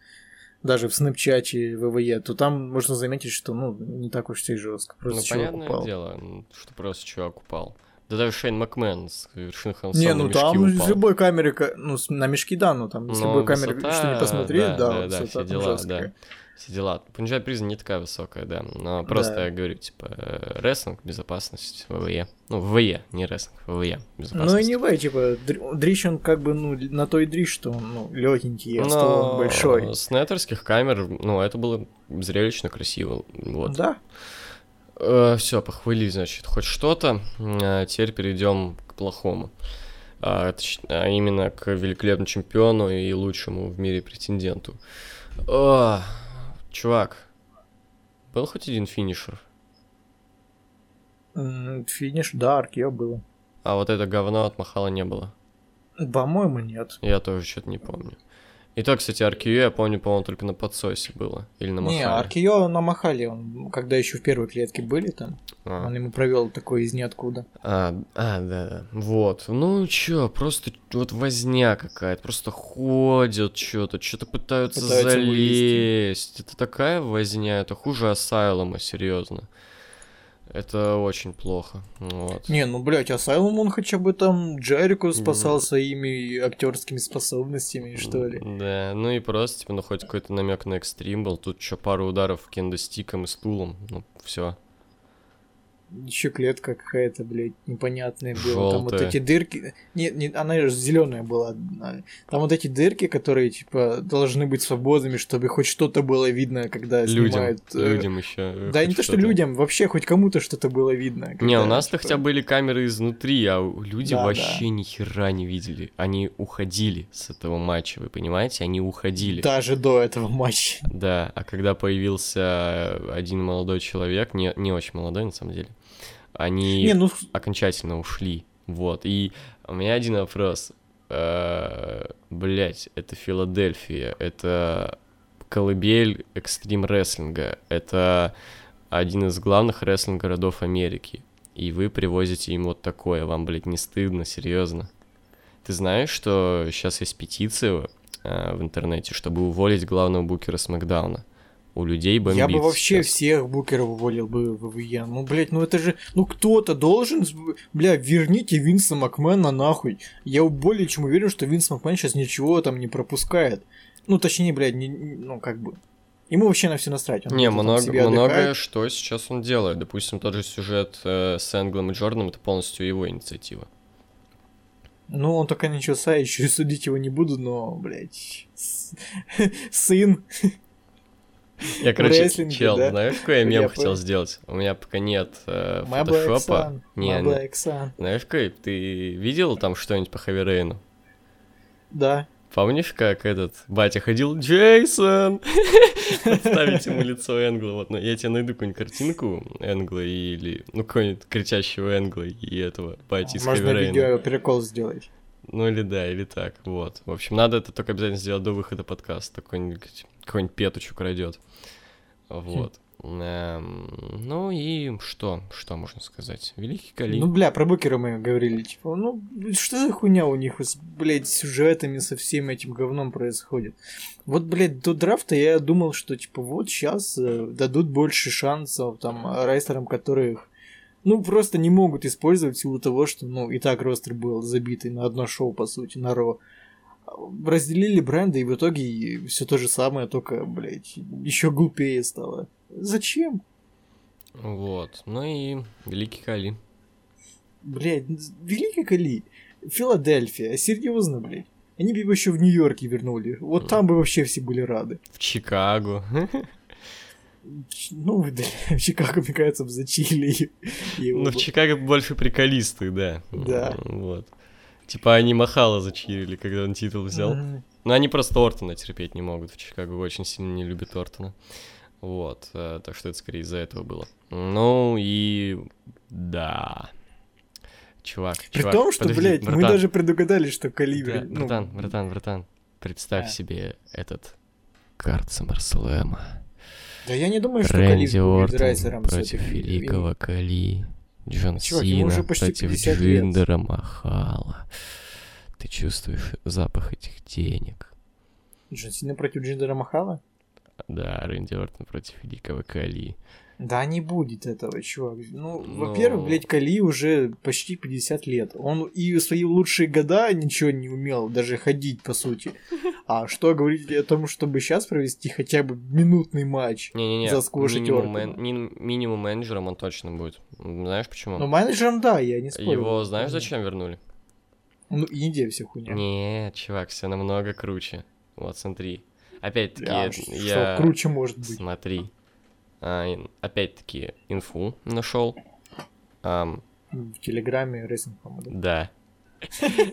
даже в снэпчате ВВЕ, то там можно заметить, что, ну, не так уж все жестко. Просто ну, понятное упал. дело, что просто чувак упал. Да даже Шейн Макмен с вершины Не, ну там упал. с любой камеры, ну, на мешки, да, но там с но любой камеры, что не посмотреть, да, да, да, да все дела, жесткая. да все дела. Пунджай приза не такая высокая, да. Но просто да. я говорю, типа, э, рестлинг, безопасность, ВВЕ. Ну, ВВЕ, не рестлинг, ВВЕ, безопасность. Ну и не В, типа, дрищ он как бы, ну, на той дрищ, что он, ну, легенький, а Но... большой. С нетерских камер, ну, это было зрелищно красиво, вот. Да. Э, все, похвалили, значит, хоть что-то. А теперь перейдем к плохому. А, а именно к великолепному чемпиону и лучшему в мире претенденту. О, Чувак, был хоть один финишер? Финиш, да, Аркео было. А вот это говно от Махала не было? По-моему, нет. Я тоже что-то не помню. И то, кстати, Аркио, я помню, по-моему, только на подсосе было. Или на Махале. Не, Аркио на Махале, он, когда еще в первой клетке были там, а. он ему провел такой из ниоткуда. А, а, да, да. Вот. Ну чё, просто вот возня какая-то, просто ходят что-то, что-то пытаются, пытаются залезть. Вылезти. Это такая возня, это хуже Асайлома, серьезно. Это очень плохо. Вот. Не, ну, блядь, Асайлум он хотя бы там Джерику спасал mm. своими актерскими способностями, что ли. Да, ну и просто, типа, ну хоть какой-то намек на экстрим был. Тут еще пару ударов кендостиком и стулом. Ну, все еще клетка какая-то, блядь, непонятная была. Желтая. Там вот эти дырки. Нет, не, она же зеленая была. Там вот эти дырки, которые, типа, должны быть свободными, чтобы хоть что-то было видно, когда людям, снимают. Э, людям еще. Да, не то, что людям, вообще хоть кому-то что-то было видно. Когда, не, у нас-то типа... хотя были камеры изнутри, а люди да, вообще да. ни хера не видели. Они уходили с этого матча, вы понимаете? Они уходили. Даже до этого матча. Да, а когда появился один молодой человек, не, не очень молодой на самом деле, они не, ну... окончательно ушли. Вот. И у меня один вопрос. Э, блять, это Филадельфия, это колыбель экстрим рестлинга, это один из главных рестлинг городов Америки. И вы привозите им вот такое, вам, блядь, не стыдно, серьезно. Ты знаешь, что сейчас есть петиция э, в интернете, чтобы уволить главного букера Смакдауна? У людей бомбит. Я бы вообще сейчас. всех букеров уволил бы в ВВЕ. Ну, блядь, ну это же... Ну, кто-то должен... Бля, верните Винса Макмена нахуй. Я более чем уверен, что Винс Макмен сейчас ничего там не пропускает. Ну, точнее, блядь, не, ну, как бы... Ему вообще на все насрать. Он не, много, многое, что сейчас он делает. Допустим, тот же сюжет э, с Энглом и Джорданом, это полностью его инициатива. Ну, он только начался, еще и судить его не буду, но, блядь, сын я, короче, чел, да? знаешь, какой я мем хотел сделать? У меня пока нет э, фотошопа. Не, знаешь, какой? Ты видел там что-нибудь по Хави Да. Помнишь, как этот батя ходил, Джейсон, подставить ему лицо Энгла, вот, ну, я тебе найду какую-нибудь картинку Энгла или, ну, какой-нибудь кричащего Энгла и этого бати из Можно видео прикол сделать. Ну, или да, или так, вот. В общем, надо это только обязательно сделать до выхода подкаста, какой-нибудь какой-нибудь петуч украдет. Вот. Эм, ну и что? Что можно сказать? Великий Кали. Ну, бля, про Букера мы говорили. Типа, ну, что за хуйня у них, с, блядь, сюжетами со всем этим говном происходит? Вот, блядь, до драфта я думал, что, типа, вот сейчас э, дадут больше шансов, там, райстерам, которых, ну, просто не могут использовать силу того, что, ну, и так ростер был забитый на одно шоу, по сути, на Ро разделили бренды, и в итоге все то же самое, только, блядь, еще глупее стало. Зачем? Вот. Ну и Великий Кали. Блядь, Великий Кали. Филадельфия, серьезно, блядь. Они бы его еще в Нью-Йорке вернули. Вот там бы вообще все были рады. В Чикаго. Ну, в Чикаго, мне кажется, зачили. Ну, в Чикаго больше приколисты, да. Да. Вот. Типа они Махала зачирили, когда он титул взял. Но они просто Ортона терпеть не могут. В Чикаго очень сильно не любят Ортона. Вот. Э, так что это скорее из-за этого было. Ну и... Да. Чувак, При чувак, том, что, подожди, блядь, братан, мы даже предугадали, что калибр... да, ну, братан, братан, братан, представь А. себе этот карт Саммерслэма. Да я не думаю, что Рэнди Калибр будет Ортон против великого Кали. Джон Чувак, ему уже Сина почти против 50 лет. Джиндера Махала. Ты чувствуешь запах этих денег. Джон Сина против Джиндера Махала? Да, Рэнди Ортон против великого Кали. Да не будет этого, чувак. Ну, Ну. во-первых, блядь, Кали уже почти 50 лет. Он и в свои лучшие года ничего не умел, даже ходить, по сути. А что говорить о том, чтобы сейчас провести хотя бы минутный матч? Не-не-не, Засквошить минимум, мен- мин- минимум менеджером он точно будет. Знаешь почему? Ну, менеджером, да, я не спорю. Его знаешь зачем вернули? Ну, Индия вся хуйня. Нет, чувак, все намного круче. Вот, смотри. Опять-таки, А, я... Что круче может быть? Смотри. А, опять-таки, инфу нашел. Ам, В Телеграме Рейсинг да? да.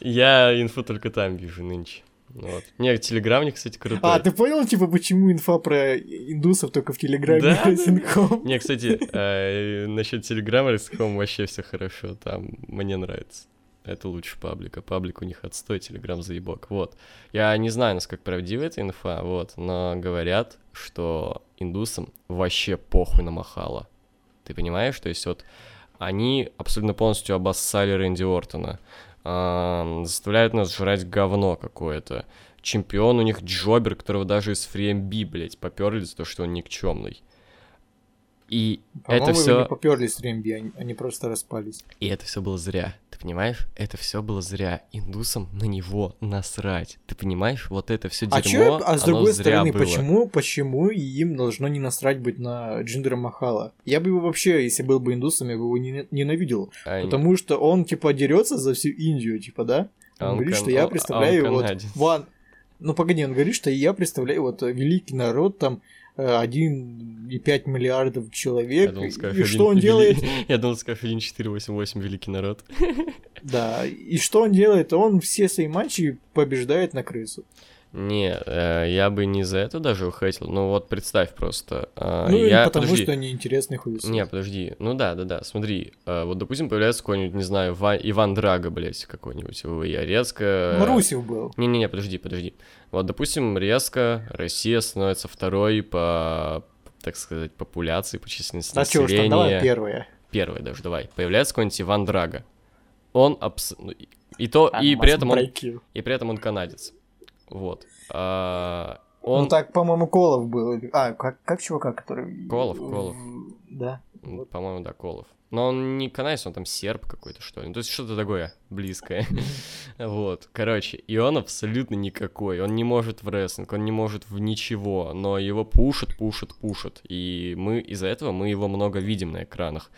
Я инфу только там вижу нынче. Вот. Не, Телеграм, мне, кстати, крутой. А, ты понял, типа, почему инфа про индусов только в Телеграме Да, да. Рейсинг.ком? Не, кстати, э, насчет Телеграма Риском вообще все хорошо. Там мне нравится. Это лучше паблика. Паблик у них отстой, Телеграм заебок. Вот. Я не знаю, насколько правдива эта инфа, вот, но говорят, что индусам вообще похуй на Махала. Ты понимаешь? То есть вот они абсолютно полностью обоссали Рэнди Ортона. Заставляют нас жрать говно какое-то. Чемпион у них Джобер, которого даже из FreeMB, блядь, поперли за то, что он никчемный. И это все... они поперлись с Ремби, они, они просто распались. И это все было зря. Ты понимаешь? Это все было зря. Индусам на него насрать. Ты понимаешь? Вот это все А, дерьмо, чё, а с другой стороны, было. почему, почему им должно не насрать быть на Джиндера Махала? Я бы его вообще, если был бы индусом, я бы его не- ненавидел. А, Потому что он, типа, дерется за всю Индию, типа, да? Он, а говорит, кан- что я а- представляю а он вот канадец. ван... Ну, погоди, он говорит, что я представляю вот э, великий народ, там, э, 1,5 миллиардов человек. Думал, и что он делает? Я думал, скажешь 1488 великий народ. Да, и что он делает? Он все свои матчи побеждает на крысу. Не, э, я бы не за это даже ухватил. Ну вот представь просто. а, ну, я... потому подожди. что они интересные хуйсы. Не, подожди. Ну да, да, да. Смотри, э, вот, допустим, появляется какой-нибудь, не знаю, Ва- Иван Драго, блядь, какой-нибудь. Я резко... Марусев был. Не-не-не, подожди, подожди. Вот, допустим, резко Россия становится второй по, так сказать, популяции, по численности А чё ж там, давай населения. первое. Первый даже, давай. Появляется какой-нибудь Иван Драго. Он абс... ну, и- то, и при этом он, и при этом он канадец. Вот. А, он, Ну так, по-моему, Колов был. А, как, как чувака, который... Колов, Колов. Да. вот. по-моему, да, Колов. Но он не канадец, он там серб какой-то, что ли. То есть что-то такое близкое. Вот, короче, и он абсолютно никакой. Он не может в рестлинг, он не может в ничего, но его пушат, пушат, пушат. И мы из-за этого мы его много видим на экранах.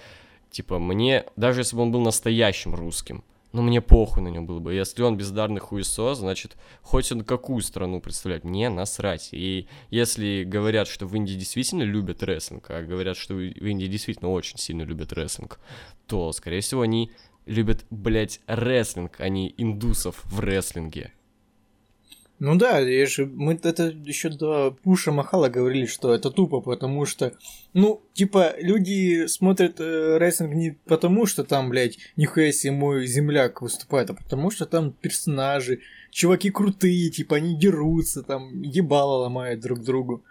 Типа, мне, даже если бы он был настоящим русским, ну, мне похуй на него было бы. Если он бездарный хуесос, значит, хоть он какую страну представляет, мне насрать. И если говорят, что в Индии действительно любят рестлинг, а говорят, что в Индии действительно очень сильно любят рестлинг, то, скорее всего, они любят, блядь, рестлинг, а не индусов в рестлинге. Ну да, я же, мы это еще до Пуша Махала говорили, что это тупо, потому что, ну, типа, люди смотрят э, рестлинг не потому, что там, блядь, нихуя себе мой земляк выступает, а потому что там персонажи, чуваки крутые, типа, они дерутся, там, ебало ломают друг другу.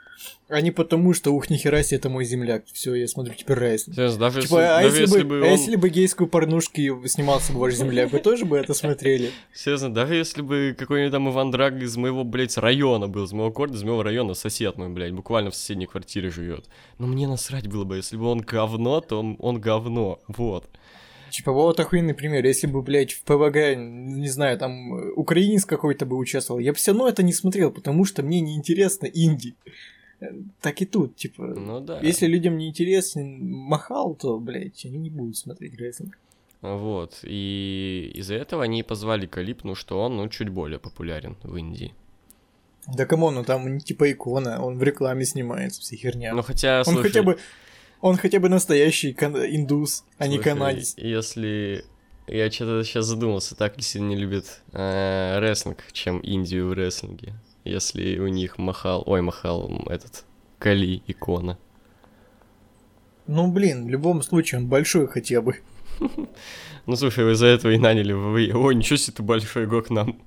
А не потому, что ух, нихера себе, это мой земляк. Все, я смотрю теперь рестлинг. Серьезно, даже, Типа, если, а, даже если, если бы, а он... если бы гейскую порнушки снимался бы ваш земляк, вы тоже бы это смотрели? Серьезно, даже если бы какой-нибудь там Иван Драг из моего, блядь, района был, из моего города, из моего района, сосед мой, блядь, буквально в соседней квартире живет. Но мне насрать было бы, если бы он говно, то он, он говно, вот. Типа, вот охуенный пример. Если бы, блядь, в ПВГ, не знаю, там, э, украинец какой-то бы участвовал, я бы все равно это не смотрел, потому что мне неинтересно инди. Так и тут, типа, Ну да. если людям не интересен Махал, то, блядь, они не будут смотреть рестлинг. Вот. И из-за этого они позвали Калипну, что он, ну, чуть более популярен в Индии. Да кому, ну там не типа икона, он в рекламе снимается, вся херня. Ну, хотя, он слушай, хотя бы, он хотя бы настоящий кан- индус, а не слушай, канадец. Если... Я что-то сейчас задумался, так ли сильно любят э, рестлинг, чем Индию в рестлинге. Если у них Махал... Ой, Махал, этот... Кали, икона. Ну, блин, в любом случае, он большой хотя бы. Ну, слушай, вы из-за этого и наняли ВВЕ. Ой, ничего себе ты большой к нам.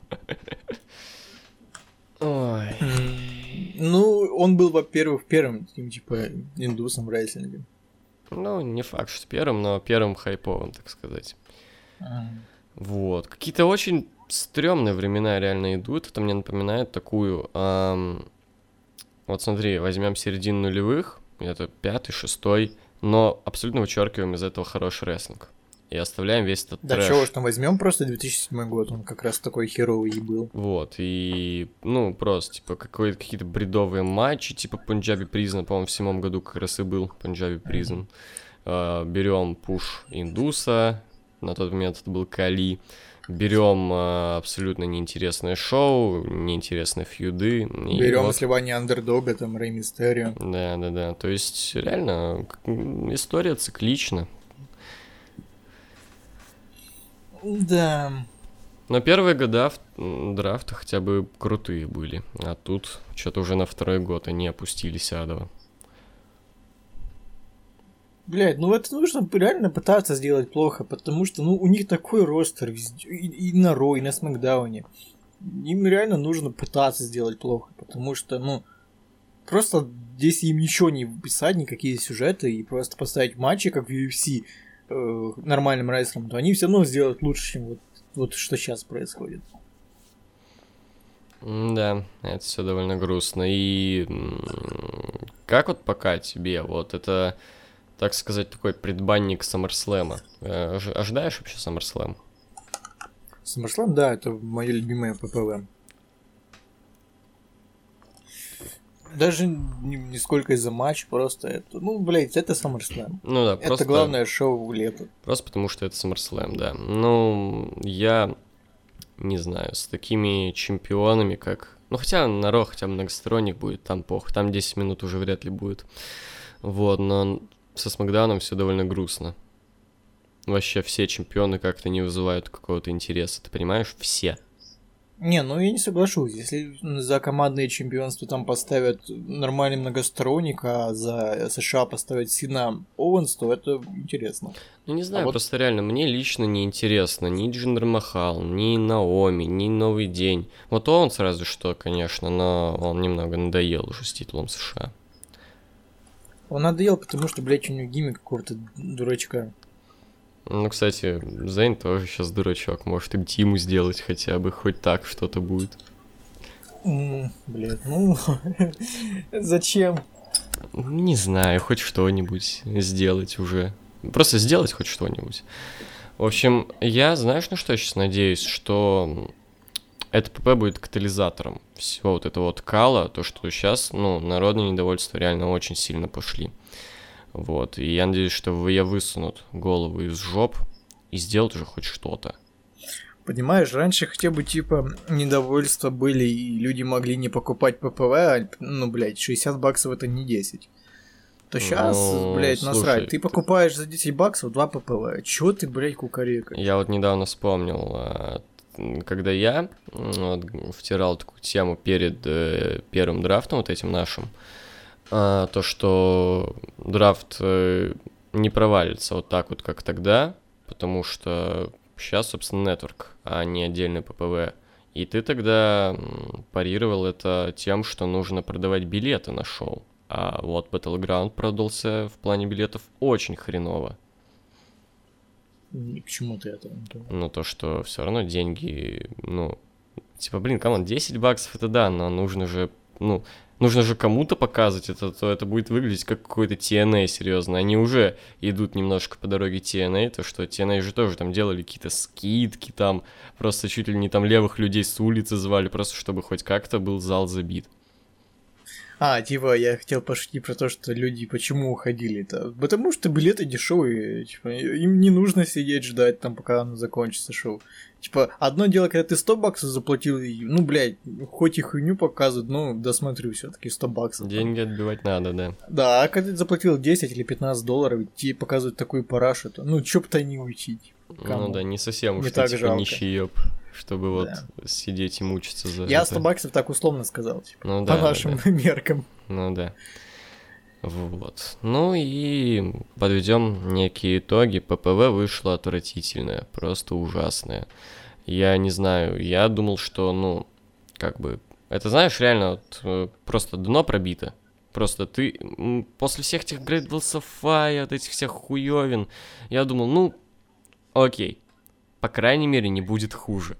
Ой. Ну, он был, во-первых, первым, типа, индусом в рестлинге. Ну, не факт, что первым, но первым хайповым, так сказать. Вот. Какие-то очень стрёмные времена реально идут. Это мне напоминает такую... ам, Вот смотри, возьмем середину нулевых, это пятый, шестой, но абсолютно вычеркиваем из этого хороший рестлинг. И оставляем весь этот Да трэш. чего ж там возьмем просто 2007 год, он как раз такой херовый и был. Вот, и, ну, просто, типа, какие-то бредовые матчи, типа Пунджаби Призна, по-моему, в седьмом году как раз и был Пунджаби Призн. Берем пуш Индуса, на тот момент это был Кали. Берем абсолютно неинтересное шоу, неинтересные фьюды. Берем вот- сливание андердога, там, Рэй Мистерио. Да, да, да. То есть, реально, история циклична. Да. Но первые года драфта хотя бы крутые были. А тут что-то уже на второй год они опустились адово. Блять, ну это нужно реально пытаться сделать плохо, потому что, ну, у них такой ростер и, и на Ро, и на Смакдауне. Им реально нужно пытаться сделать плохо, потому что, ну, просто если им ничего не писать, никакие сюжеты, и просто поставить матчи, как в UFC, э, нормальным рестлером, то они все равно сделают лучше, чем вот, вот что сейчас происходит. Да, это все довольно грустно. И как вот пока тебе, вот это, так сказать, такой предбанник Саммерслэма? Э, ожи- Ожидаешь вообще Саммерслэм? SummerSlam, да, это мое любимое ППВ. Даже не, не сколько из-за матча, просто это, ну, блядь, это SummerSlam. Ну да, Это просто... главное шоу лета. Просто потому что это SummerSlam, да. Ну, я не знаю, с такими чемпионами, как... Ну, хотя на Ро хотя многосторонник будет, там пох, там 10 минут уже вряд ли будет. Вот, но со Смакдауном все довольно грустно. Вообще все чемпионы как-то не вызывают какого-то интереса, ты понимаешь? Все. Не, ну я не соглашусь. Если за командные чемпионства там поставят нормальный многосторонник, а за США поставят Сина Оуэнс, то это интересно. Ну, не знаю, вот- просто реально, мне лично не интересно ни Джиндер Махал, ни Наоми, ни Новый День. Вот Оуэнс разве что, конечно, но он немного надоел уже с титулом США. Он надоел, потому что, блядь, у него гиммик какого-то дурачка. Ну, кстати, Зейн тоже сейчас дурачок. Может, им Тиму сделать хотя бы, хоть так что-то будет. М, Блядь, ну... Зачем? Не знаю, хоть что-нибудь сделать уже. Просто сделать хоть что-нибудь. В общем, я, знаешь, на что я сейчас надеюсь? Что это ПП будет катализатором всего вот этого вот кала, то, что сейчас, ну, народное недовольство реально очень сильно пошли. Вот, и я надеюсь, что ВЕ высунут голову из жоп и сделают уже хоть что-то. Понимаешь, раньше хотя бы типа недовольства были, и люди могли не покупать ППВ, а, ну, блядь, 60 баксов это не 10. То сейчас, Ну, блядь, слушай, насрать. Ты покупаешь за 10 баксов 2 ППВ. Чё ты, блядь, кукарека? Я вот недавно вспомнил, а, когда я вот, втирал такую тему перед э, первым драфтом, вот этим нашим, а, то, что драфт э, не провалится вот так вот, как тогда, потому что сейчас, собственно, нетворк, а не отдельный ППВ. И ты тогда парировал это тем, что нужно продавать билеты на шоу. А вот Battleground продался в плане билетов очень хреново. К чему ты это? Ну, то, что все равно деньги, ну, типа, блин, come on, 10 баксов это да, но нужно же, ну, нужно же кому-то показывать это, то это будет выглядеть как какой-то TNA, серьезно. Они уже идут немножко по дороге TNA, то что TNA же тоже там делали какие-то скидки, там просто чуть ли не там левых людей с улицы звали, просто чтобы хоть как-то был зал забит. А, типа, я хотел пошутить про то, что люди почему уходили-то. Потому что билеты дешевые, типа, им не нужно сидеть ждать там, пока оно закончится шоу. Типа, одно дело, когда ты 100 баксов заплатил, и, ну, блядь, хоть и хуйню показывают, ну, досмотрю все таки 100 баксов. Деньги отбивать надо, да. Да, а когда ты заплатил 10 или 15 долларов, тебе показывают такую парашу, то, ну, чё бы-то не учить. Ну да, не совсем уж Не ты, так типа жалко. нищеёб, чтобы вот Да. сидеть и мучиться за Я это. 100 баксов так условно сказал, типа, Ну по да, да, нашим да. меркам. Ну да. Вот. Ну и подведем некие итоги. ППВ вышло отвратительное, просто ужасное. Я не знаю, я думал, что, ну, как бы, это знаешь, реально, вот, э, просто дно пробито. Просто ты после всех этих Fire, вот этих всех хуёвин, я думал, ну, окей, по крайней мере, не будет хуже.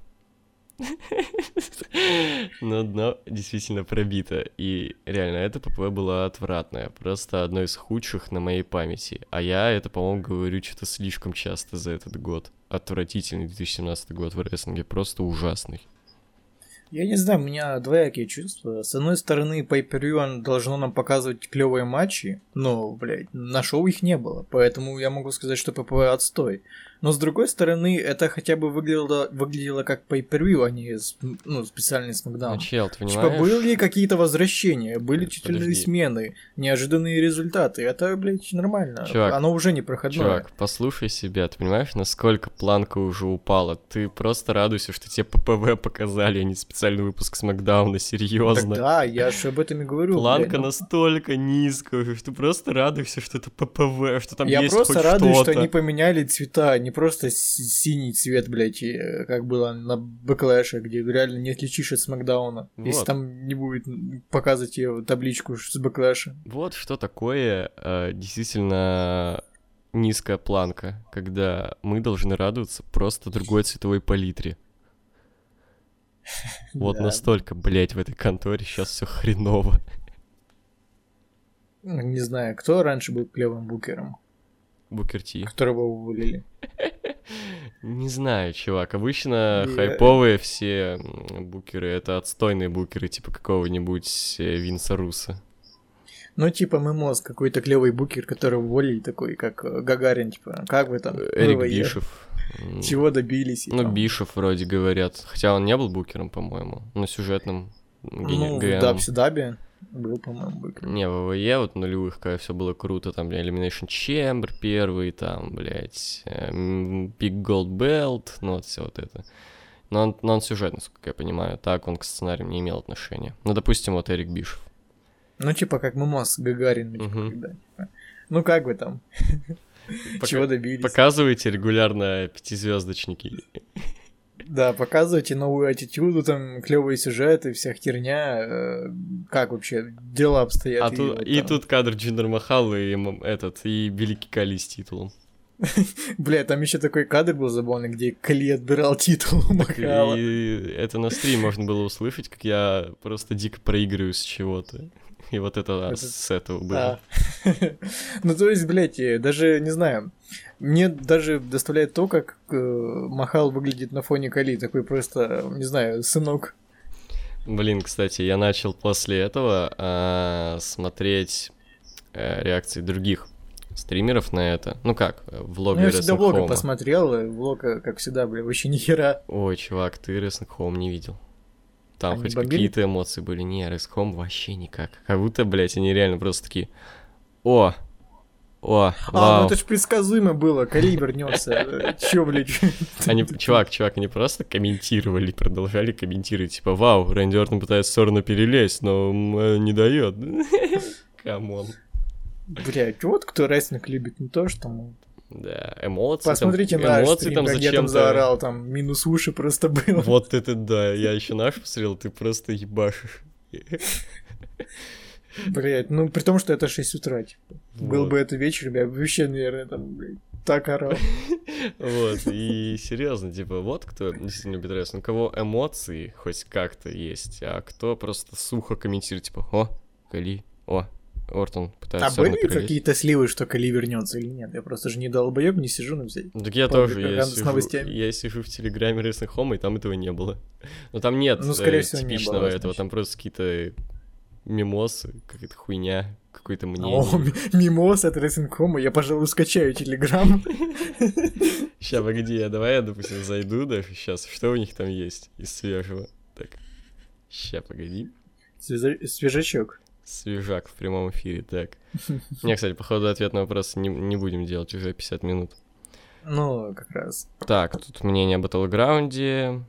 Но дно действительно пробито. И реально, это ППВ было отвратное. Просто одно из худших на моей памяти. А я это, по-моему, говорю что-то слишком часто за этот год. Отвратительный 2017 год в рестлинге. Просто ужасный. Я не знаю, у меня двоякие чувства. С одной стороны, он должно нам показывать клевые матчи, но, блядь, на шоу их не было, поэтому я могу сказать, что ППВ отстой. Но с другой стороны, это хотя бы выглядело, выглядело как pay а не ну, специальный смакдаун. Ну, чел, ты Типа, понимаешь? были какие-то возвращения, были титульные смены, неожиданные результаты. Это, блядь, нормально. Чувак, Оно уже не проходное. Чувак, послушай себя, ты понимаешь, насколько планка уже упала? Ты просто радуйся, что тебе ППВ показали, а не специальный выпуск Смакдауна, Так серьезно. да, я же об этом и говорю. Планка блядь, ну. настолько низкая, что ты просто радуйся, что это ППВ, что там я есть просто хоть радуюсь, что они поменяли цвета, не просто синий цвет, блядь, э, как было на Бэклэше, где реально не отличишь от Смакдауна. Если Вот. там не будет показывать тебе табличку с Бэклэша. Вот что такое э, действительно низкая планка, когда мы должны радоваться просто другой цветовой палитре. Вот Да. настолько, блядь, в этой конторе сейчас все хреново. Ну, Не знаю, кто раньше был клевым букером, Букерти. которого уволили. Не знаю, чувак. Обычно Я- хайповые все букеры это отстойные букеры, типа какого-нибудь э, Винса Руса. Ну, типа Мемос, какой-то клевый букер, которого уволили, такой, как э, Гагарин, типа, как вы там? Эрик ВВЕ? Бишев. Чего добились? и Ну, там? Бишев вроде говорят. Хотя он не был букером, по-моему. На сюжетном гене- Ну, в ГМ. Дабсе-Дабе был, по-моему, букер. Не, в ВВЕ вот нулевых, когда все было круто, там Elimination Chamber первый, там, блядь, э, м, Big Gold Belt, ну вот все вот это. Но он, но он сюжет, насколько я понимаю, так он к сценариям не имел отношения. Ну, допустим, вот Эрик Бишев. Ну, типа, как Мемос, Гагарин, Мгм. когда, типа. Ну, как вы там? Пока- Чего добились? Показывайте регулярно пятизвездочники. Да, показывайте новую аттитюду, там клевые сюжеты, вся херня. э, Как вообще дела обстоят? А и тут, вот и там. тут кадр Джиндер Махал и этот, и Великий Кали с титулом. Бля, там еще такой кадр был забавный, где Кали отбирал титул Махала. И это на стрим можно было услышать, как я просто дико проигрываю с чего-то. И вот это Это- с этого было. Да. Ну, то есть, блядь, э, даже, не знаю, мне даже доставляет то, как э, Махал выглядит на фоне Кали, такой просто, не знаю, сынок. Блин, кстати, я начал после этого а, смотреть э, реакции других стримеров на это. Ну как, э, Ну, влоги я всегда влога Home. посмотрел, и влог, э, как всегда, бля, вообще ни хера. Ой, чувак, ты Wrestling Home не видел. Там Они хоть какие-то эмоции были. Не, Wrestling Home вообще никак. Как будто, блядь, они реально просто такие... О! О! А, ну это ж предсказуемо было, Кали вернется. Чё, блядь? Они, чувак, чувак, они просто комментировали, продолжали комментировать, типа, вау, Рэнди Ортон пытается в сторону перелезть, но э, не дает. Come on. Блядь, вот кто рестлинг любит, не то, что мы. Да, эмоции Посмотрите там, наш эмоции стрим, там как я там заорал, там минус уши просто был. Вот это да, я еще наш посмотрел, ты просто ебашишь. Блядь, ну при том, что это 6 утра, типа. Был Вот. бы это вечером, я бы вообще, наверное, там, блядь, так орал. Вот, и серьезно, типа, вот кто действительно рестлинг, у кого эмоции хоть как-то есть, а кто просто сухо комментирует, типа, о, Кали, о, Ортон пытается А в сторону были перелезть». какие-то сливы, что Кали вернется или нет? Я просто же не долбоеб, не сижу на взять. Ну, Так я тоже, я сижу, новостями. я сижу в телеграме Wrestling Home, и там этого не было. Но там нет Ну, э, скорее всего, не типичного было, этого, там просто какие-то мимосы, какая-то хуйня, какое-то О, мнение. ми- мимоз от Ресинкома, я, пожалуй, скачаю Телеграм. Сейчас, погоди, я давай я, допустим, зайду даже сейчас. Что у них там есть из свежего? Так, сейчас, погоди. Свежа- Свежачок. Свежак в прямом эфире, так. Не, кстати, походу ответ на вопрос не, не будем делать уже 50 минут. Ну, как раз. Так, тут мнение о Батлграунде,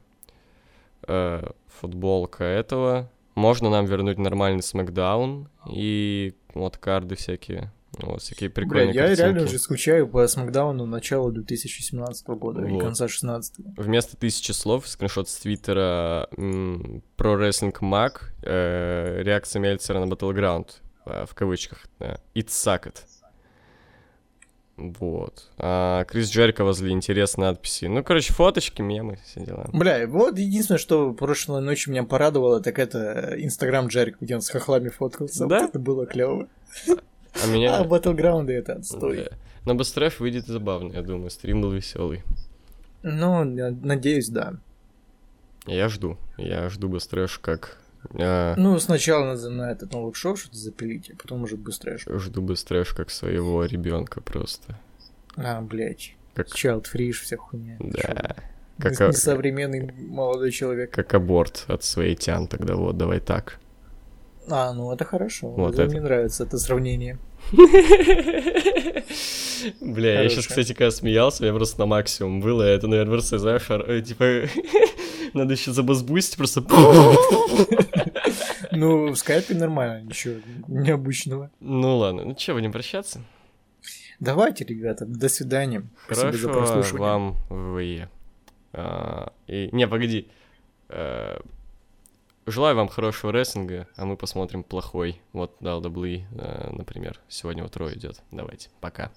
э, футболка этого. Можно нам вернуть нормальный смакдаун и вот карды всякие. Вот, всякие Бля, прикольные я реально уже скучаю по Смакдауну начала 2017 года и Вот. конца 16 Вместо тысячи слов, скриншот с твиттера про рестлинг маг, э, реакция Мельцера на Battleground, э, в кавычках, да, It sucked. Вот. А Крис Джерика возле интересной надписи. Ну, короче, фоточки, мемы, все дела. Бля, вот единственное, что прошлой ночью меня порадовало, так это Инстаграм Джерик, где он с хохлами фоткался. Да? Вот это было клево. А меня... А Battleground это отстой. Да. Но Быстреф выйдет забавно, я думаю. Стрим был веселый. Ну, надеюсь, да. Я жду. Я жду Быстрэш как... а, Ну, сначала надо на этот новый шоу что-то запилить, а потом уже быстрее. жду Быстрэш как своего ребенка просто. А, блядь. Как... Child free, вся хуйня. Да. Как а- несовременный молодой человек. как аборт от своей тян тогда, вот, давай так. А, ну это хорошо. Вот это это. Мне нравится это сравнение. Бля, я сейчас, кстати, когда смеялся, я просто на максимум был, и это, наверное, просто, знаешь, э, типа, надо еще забазбустить, просто... Ну, в скайпе нормально, ничего необычного. Ну ладно, ну что, будем прощаться? Давайте, ребята, до свидания. Спасибо за прослушивание. вам ВВЕ. А, и... Не, погоди. Э, Желаю вам хорошего рестлинга, а мы посмотрим плохой. Вот, дал даблы, например. Сегодня утро идет. Давайте, пока.